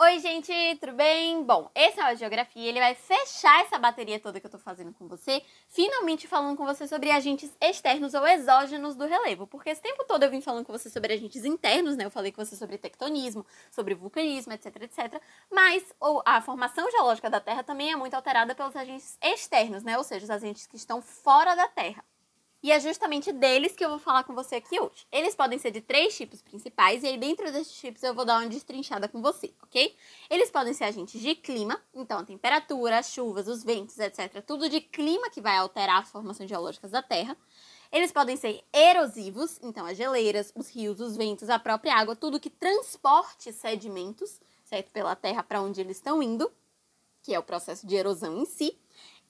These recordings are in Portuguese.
Oi, gente, tudo bem? Bom, esse é o Geografia, ele vai fechar essa bateria toda que eu tô fazendo com você, finalmente falando com você sobre agentes externos ou exógenos do relevo, porque esse tempo todo eu vim falando com você sobre agentes internos, né? Eu falei com você sobre tectonismo, sobre vulcanismo, etc, etc, mas a formação geológica da Terra também é muito alterada pelos agentes externos, né? Ou seja, os agentes que estão fora da Terra. E é justamente deles que eu vou falar com você aqui hoje. Eles podem ser de três tipos principais, e aí dentro desses tipos eu vou dar uma destrinchada com você, ok? Eles podem ser agentes de clima, então a temperatura, as chuvas, os ventos, etc. Tudo de clima que vai alterar as formações geológicas da Terra. Eles podem ser erosivos, então as geleiras, os rios, os ventos, a própria água, tudo que transporte sedimentos, certo? Pela Terra para onde eles estão indo, que é o processo de erosão em si.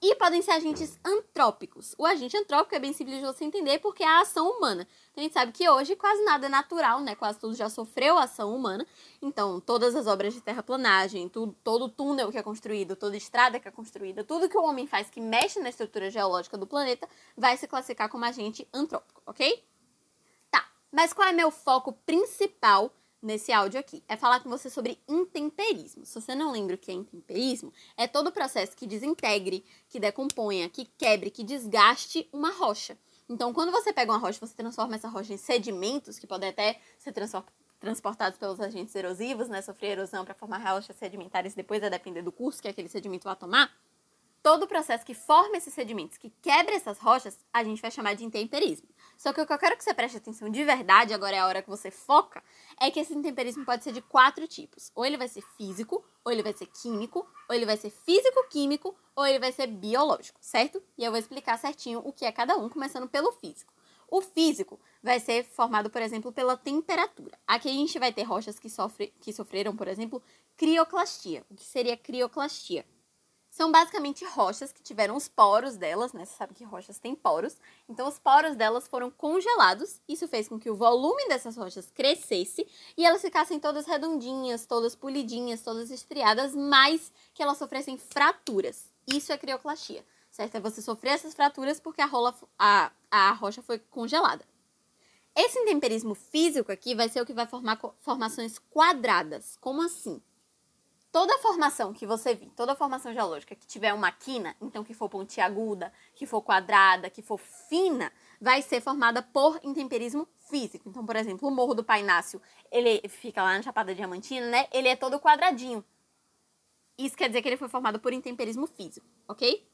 E podem ser agentes antrópicos. O agente antrópico é bem simples de você entender porque é a ação humana. Então a gente sabe que hoje quase nada é natural, né? Quase tudo já sofreu ação humana. Então, todas as obras de terraplanagem, tudo, todo túnel que é construído, toda estrada que é construída, tudo que o homem faz que mexe na estrutura geológica do planeta vai se classificar como agente antrópico, ok? Tá, mas qual é meu foco principal nesse áudio aqui é falar com você sobre intemperismo. Se você não lembra o que é intemperismo, é todo o processo que desintegre, que decomponha, que quebre, que desgaste uma rocha. Então, quando você pega uma rocha, você transforma essa rocha em sedimentos, que podem até ser transportados pelos agentes erosivos, né? Sofrer erosão para formar rochas sedimentares, depois a depender do curso que aquele sedimento vai tomar todo o processo que forma esses sedimentos, que quebra essas rochas, a gente vai chamar de intemperismo. Só que o que eu quero que você preste atenção de verdade, agora é a hora que você foca, é que esse intemperismo pode ser de quatro tipos. Ou ele vai ser físico, ou ele vai ser químico, ou ele vai ser físico-químico, ou ele vai ser biológico, certo? E eu vou explicar certinho o que é cada um, começando pelo físico. O físico vai ser formado, por exemplo, pela temperatura. Aqui a gente vai ter rochas que, sofre, que sofreram, por exemplo, crioclastia. O que seria crioclastia? São basicamente rochas que tiveram os poros delas, né? Você sabe que rochas têm poros. Então, os poros delas foram congelados. Isso fez com que o volume dessas rochas crescesse e elas ficassem todas redondinhas, todas polidinhas, todas estriadas, mas que elas sofressem fraturas. Isso é crioclastia, certo? É você sofrer essas fraturas porque a, rola, a, a rocha foi congelada. Esse intemperismo físico aqui vai ser o que vai formar formações quadradas. Como assim? Toda formação que você vir, toda formação geológica que tiver uma quina, então que for pontiaguda, que for quadrada, que for fina, vai ser formada por intemperismo físico. Então, por exemplo, o Morro do Painácio, ele fica lá na Chapada Diamantina, né? Ele é todo quadradinho. Isso quer dizer que ele foi formado por intemperismo físico, ok?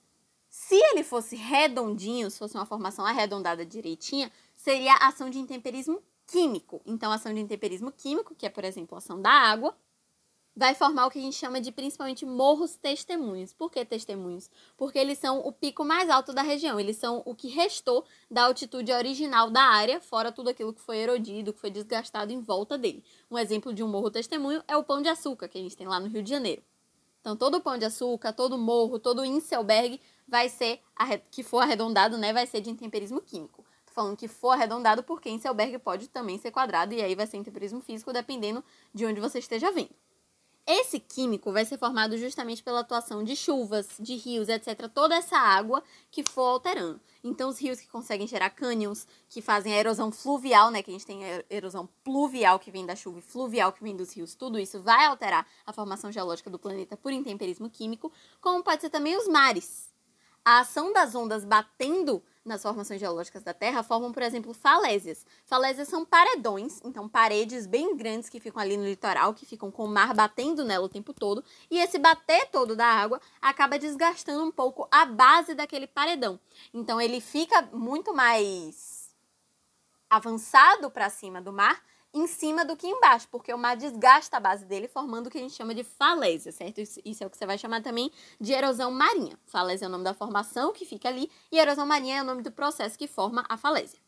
Se ele fosse redondinho, se fosse uma formação arredondada direitinha, seria ação de intemperismo químico. Então, ação de intemperismo químico, que é, por exemplo, ação da água, vai formar o que a gente chama de principalmente morros testemunhos. Por que testemunhos? Porque eles são o pico mais alto da região, eles são o que restou da altitude original da área, fora tudo aquilo que foi erodido, que foi desgastado em volta dele. Um exemplo de um morro testemunho é o Pão de Açúcar, que a gente tem lá no Rio de Janeiro. Então, todo o Pão de Açúcar, todo morro, todo Inselberg vai ser, que for arredondado, né, vai ser de intemperismo químico. Falando que for arredondado porque Inselberg pode também ser quadrado e aí vai ser intemperismo físico, dependendo de onde você esteja vendo. Esse químico vai ser formado justamente pela atuação de chuvas, de rios, etc. Toda essa água que for alterando. Então, os rios que conseguem gerar cânions, que fazem a erosão fluvial, né? Que a gente tem a erosão pluvial que vem da chuva e fluvial que vem dos rios. Tudo isso vai alterar a formação geológica do planeta por intemperismo químico, como pode ser também os mares. A ação das ondas batendo nas formações geológicas da Terra formam, por exemplo, falésias. Falésias são paredões, então paredes bem grandes que ficam ali no litoral, que ficam com o mar batendo nela o tempo todo, e esse bater todo da água acaba desgastando um pouco a base daquele paredão. Então ele fica muito mais avançado para cima do mar em cima do que embaixo, porque o mar desgasta a base dele, formando o que a gente chama de falésia, certo? Isso, é o que você vai chamar também de erosão marinha. Falésia é o nome da formação que fica ali, e erosão marinha é o nome do processo que forma a falésia.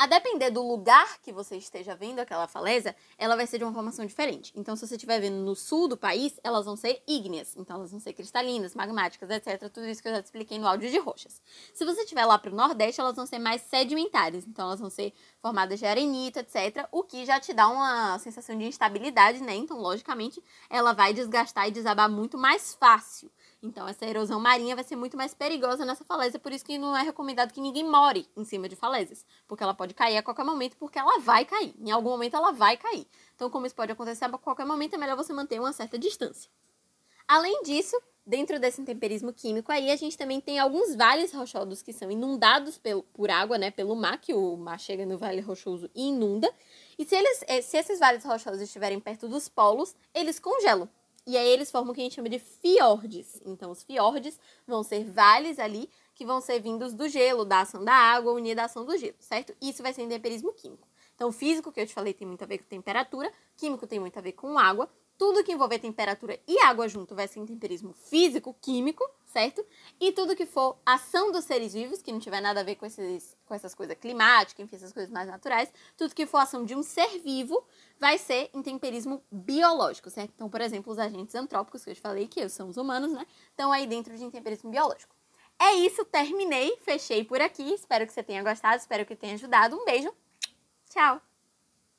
A depender do lugar que você esteja vendo aquela falésia, ela vai ser de uma formação diferente. Então, se você estiver vendo no sul do país, elas vão ser ígneas. Então, elas vão ser cristalinas, magmáticas, etc. Tudo isso que eu já te expliquei no áudio de rochas. Se você estiver lá para o nordeste, elas vão ser mais sedimentares. Então, elas vão ser formadas de arenito, etc. O que já te dá uma sensação de instabilidade, né? Então, logicamente, ela vai desgastar e desabar muito mais fácil. Então, essa erosão marinha vai ser muito mais perigosa nessa falésia, por isso que não é recomendado que ninguém more em cima de falésias, porque ela pode cair a qualquer momento, porque ela vai cair. Em algum momento ela vai cair. Então, como isso pode acontecer a qualquer momento, é melhor você manter uma certa distância. Além disso, dentro desse temperismo químico aí, a gente também tem alguns vales rochosos que são inundados pelo, por água, né, pelo mar, que o mar chega no vale rochoso e inunda. E se, eles, eh, se esses vales rochosos estiverem perto dos polos, eles congelam. E aí eles formam o que a gente chama de fiordes. Então, os fiordes vão ser vales ali que vão ser vindos do gelo, da ação da água, unida da ação do gelo, certo? Isso vai ser temperismo químico. Então, físico, que eu te falei, tem muito a ver com temperatura, químico tem muito a ver com água, tudo que envolver temperatura e água junto vai ser temperismo físico, químico, certo? E tudo que for ação dos seres vivos, que não tiver nada a ver com, esses, com essas coisas climáticas, enfim, essas coisas mais naturais, tudo que for ação de um ser vivo vai ser temperismo biológico, certo? Então, por exemplo, os agentes antrópicos, que eu te falei que são os humanos, né? Estão aí dentro de temperismo biológico. É isso, terminei, fechei por aqui. Espero que você tenha gostado, espero que tenha ajudado. Um beijo, tchau!